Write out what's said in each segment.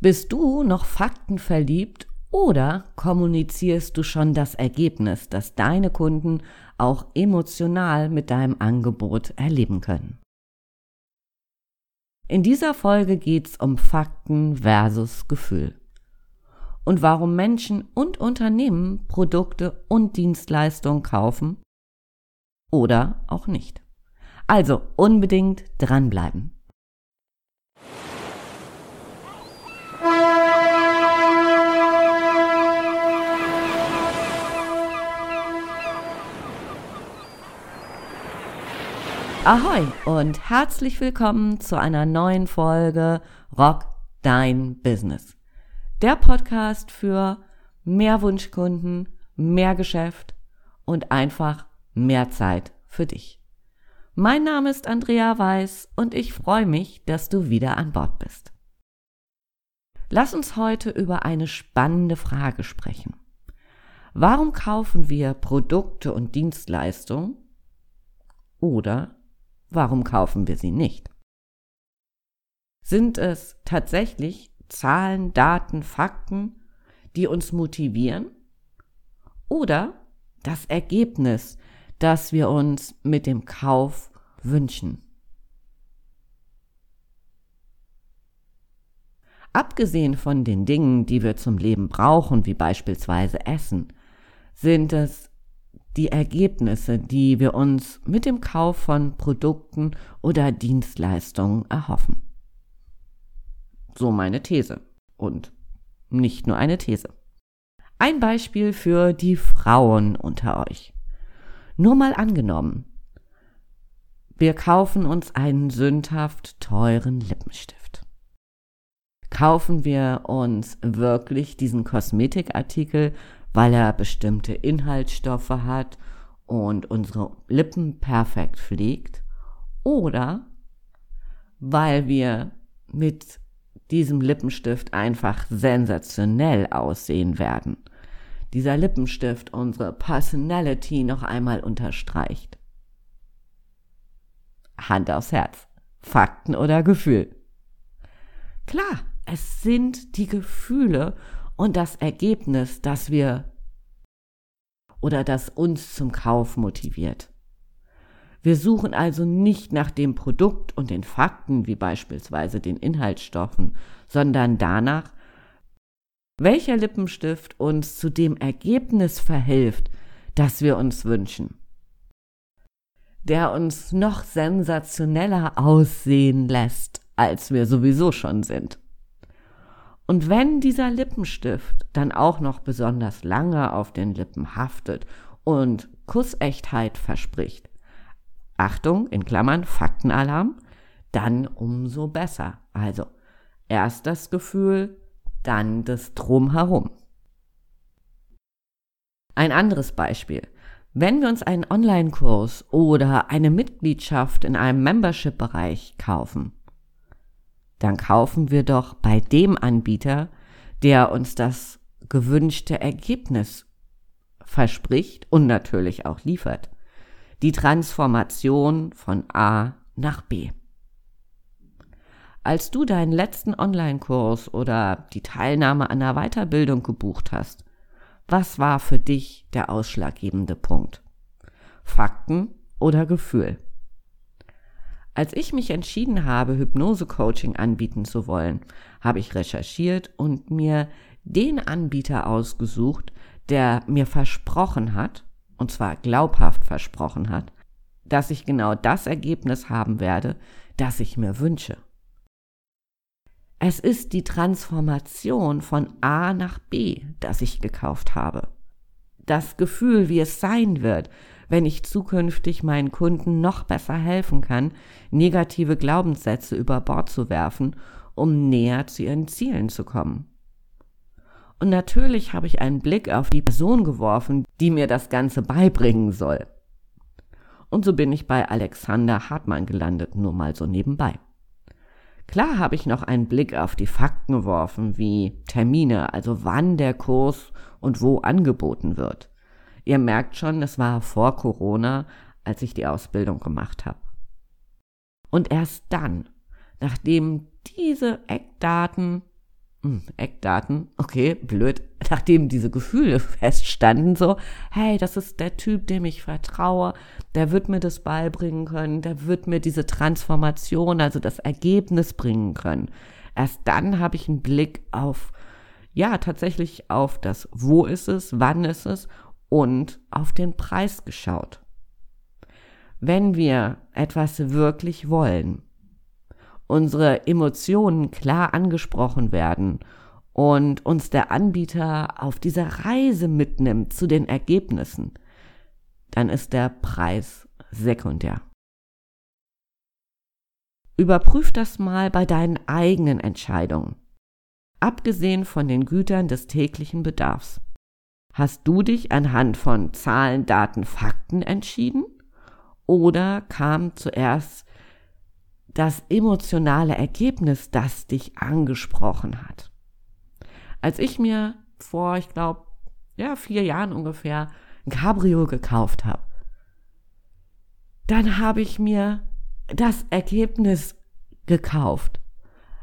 Bist du noch faktenverliebt oder kommunizierst du schon das Ergebnis, das deine Kunden auch emotional mit deinem Angebot erleben können? In dieser Folge geht's um Fakten versus Gefühl und warum Menschen und Unternehmen Produkte und Dienstleistungen kaufen oder auch nicht. Also unbedingt dranbleiben. Ahoi und herzlich willkommen zu einer neuen Folge Rock Dein Business. Der Podcast für mehr Wunschkunden, mehr Geschäft und einfach mehr Zeit für dich. Mein Name ist Andrea Weiß und ich freue mich, dass du wieder an Bord bist. Lass uns heute über eine spannende Frage sprechen. Warum kaufen wir Produkte und Dienstleistungen oder Warum kaufen wir sie nicht? Sind es tatsächlich Zahlen, Daten, Fakten, die uns motivieren? Oder das Ergebnis, das wir uns mit dem Kauf wünschen? Abgesehen von den Dingen, die wir zum Leben brauchen, wie beispielsweise Essen, sind es die Ergebnisse, die wir uns mit dem Kauf von Produkten oder Dienstleistungen erhoffen. So meine These. Und nicht nur eine These. Ein Beispiel für die Frauen unter euch. Nur mal angenommen, wir kaufen uns einen sündhaft teuren Lippenstift. Kaufen wir uns wirklich diesen Kosmetikartikel, weil er bestimmte Inhaltsstoffe hat und unsere Lippen perfekt pflegt oder weil wir mit diesem Lippenstift einfach sensationell aussehen werden. Dieser Lippenstift unsere Personality noch einmal unterstreicht. Hand aufs Herz. Fakten oder Gefühl? Klar, es sind die Gefühle und das Ergebnis, das wir oder das uns zum Kauf motiviert. Wir suchen also nicht nach dem Produkt und den Fakten, wie beispielsweise den Inhaltsstoffen, sondern danach, welcher Lippenstift uns zu dem Ergebnis verhilft, das wir uns wünschen. Der uns noch sensationeller aussehen lässt, als wir sowieso schon sind. Und wenn dieser Lippenstift dann auch noch besonders lange auf den Lippen haftet und Kussechtheit verspricht, Achtung, in Klammern, Faktenalarm, dann umso besser. Also erst das Gefühl, dann das Drumherum. Ein anderes Beispiel. Wenn wir uns einen Online-Kurs oder eine Mitgliedschaft in einem Membership-Bereich kaufen, dann kaufen wir doch bei dem Anbieter, der uns das gewünschte Ergebnis verspricht und natürlich auch liefert. Die Transformation von A nach B. Als du deinen letzten Online-Kurs oder die Teilnahme an einer Weiterbildung gebucht hast, was war für dich der ausschlaggebende Punkt? Fakten oder Gefühl? Als ich mich entschieden habe, Hypnose-Coaching anbieten zu wollen, habe ich recherchiert und mir den Anbieter ausgesucht, der mir versprochen hat, und zwar glaubhaft versprochen hat, dass ich genau das Ergebnis haben werde, das ich mir wünsche. Es ist die Transformation von A nach B, das ich gekauft habe. Das Gefühl, wie es sein wird, wenn ich zukünftig meinen Kunden noch besser helfen kann, negative Glaubenssätze über Bord zu werfen, um näher zu ihren Zielen zu kommen. Und natürlich habe ich einen Blick auf die Person geworfen, die mir das Ganze beibringen soll. Und so bin ich bei Alexander Hartmann gelandet, nur mal so nebenbei. Klar habe ich noch einen Blick auf die Fakten geworfen, wie Termine, also wann der Kurs und wo angeboten wird. Ihr merkt schon, es war vor Corona, als ich die Ausbildung gemacht habe. Und erst dann, nachdem diese Eckdaten hm, Eckdaten, okay, blöd, nachdem diese Gefühle feststanden, so, hey, das ist der Typ, dem ich vertraue, der wird mir das beibringen können, der wird mir diese Transformation, also das Ergebnis bringen können. Erst dann habe ich einen Blick auf, ja, tatsächlich auf das, wo ist es, wann ist es und auf den Preis geschaut. Wenn wir etwas wirklich wollen, unsere Emotionen klar angesprochen werden und uns der Anbieter auf dieser Reise mitnimmt zu den Ergebnissen, dann ist der Preis sekundär. Überprüf das mal bei deinen eigenen Entscheidungen. Abgesehen von den Gütern des täglichen Bedarfs. Hast du dich anhand von Zahlen, Daten, Fakten entschieden? Oder kam zuerst das emotionale Ergebnis, das dich angesprochen hat. Als ich mir vor, ich glaube, ja, vier Jahren ungefähr ein Cabrio gekauft habe, dann habe ich mir das Ergebnis gekauft.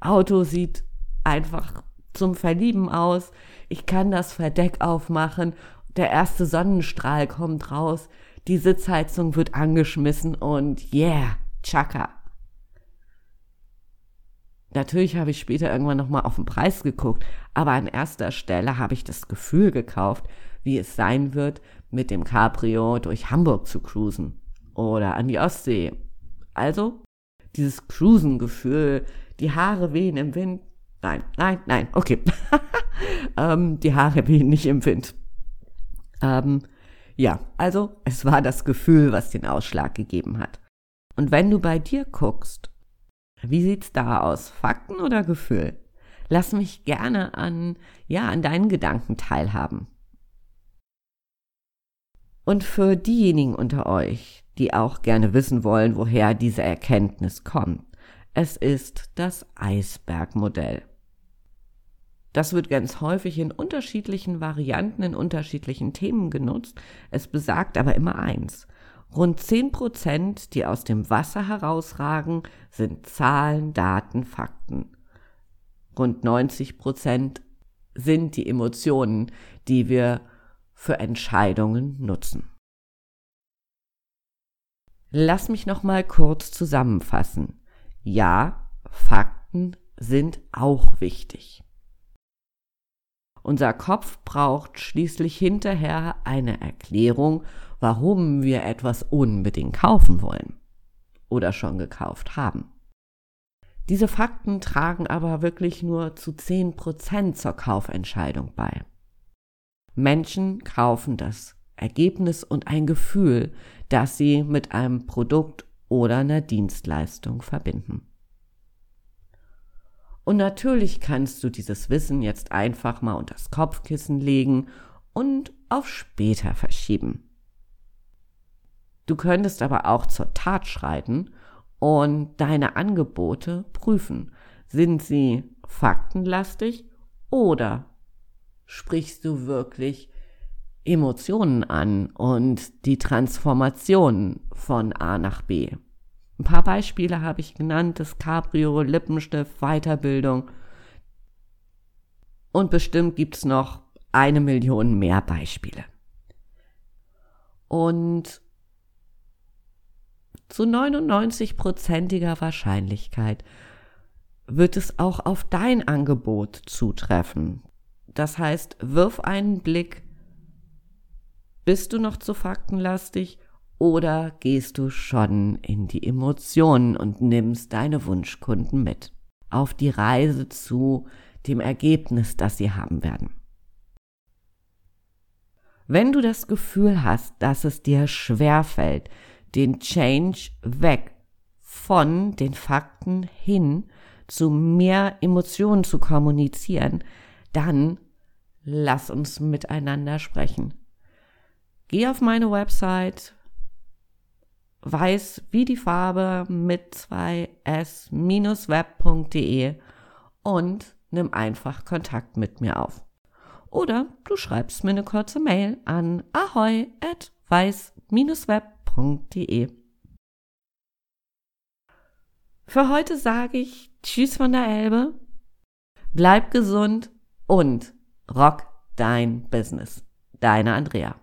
Auto sieht einfach zum Verlieben aus. Ich kann das Verdeck aufmachen. Der erste Sonnenstrahl kommt raus. Die Sitzheizung wird angeschmissen und yeah, Chaka. Natürlich habe ich später irgendwann nochmal auf den Preis geguckt, aber an erster Stelle habe ich das Gefühl gekauft, wie es sein wird, mit dem Cabrio durch Hamburg zu cruisen oder an die Ostsee. Also dieses Cruisen-Gefühl, die Haare wehen im Wind. Nein, nein, nein, okay. ähm, die Haare wehen nicht im Wind. Ähm, ja, also es war das Gefühl, was den Ausschlag gegeben hat. Und wenn du bei dir guckst, wie sieht's da aus? Fakten oder Gefühl? Lass mich gerne an, ja, an deinen Gedanken teilhaben. Und für diejenigen unter euch, die auch gerne wissen wollen, woher diese Erkenntnis kommt, es ist das Eisbergmodell. Das wird ganz häufig in unterschiedlichen Varianten, in unterschiedlichen Themen genutzt. Es besagt aber immer eins. Rund 10 Prozent, die aus dem Wasser herausragen, sind Zahlen, Daten, Fakten. Rund 90 Prozent sind die Emotionen, die wir für Entscheidungen nutzen. Lass mich noch mal kurz zusammenfassen. Ja, Fakten sind auch wichtig. Unser Kopf braucht schließlich hinterher eine Erklärung, warum wir etwas unbedingt kaufen wollen oder schon gekauft haben. Diese Fakten tragen aber wirklich nur zu 10% zur Kaufentscheidung bei. Menschen kaufen das Ergebnis und ein Gefühl, das sie mit einem Produkt oder einer Dienstleistung verbinden. Und natürlich kannst du dieses Wissen jetzt einfach mal unter das Kopfkissen legen und auf später verschieben. Du könntest aber auch zur Tat schreiten und deine Angebote prüfen. Sind sie faktenlastig oder sprichst du wirklich Emotionen an und die Transformation von A nach B? Ein paar Beispiele habe ich genannt, das Cabrio, Lippenstift, Weiterbildung. Und bestimmt gibt es noch eine Million mehr Beispiele. Und zu 99-prozentiger Wahrscheinlichkeit wird es auch auf dein Angebot zutreffen. Das heißt, wirf einen Blick, bist du noch zu faktenlastig oder gehst du schon in die Emotionen und nimmst deine Wunschkunden mit auf die Reise zu dem Ergebnis, das sie haben werden? Wenn du das Gefühl hast, dass es dir schwerfällt, den Change weg von den Fakten hin zu mehr Emotionen zu kommunizieren, dann lass uns miteinander sprechen. Geh auf meine Website weiß wie die Farbe mit 2s-web.de und nimm einfach Kontakt mit mir auf. Oder du schreibst mir eine kurze Mail an ahoy at weiß-web.de. Für heute sage ich Tschüss von der Elbe. Bleib gesund und rock dein Business. Deine Andrea.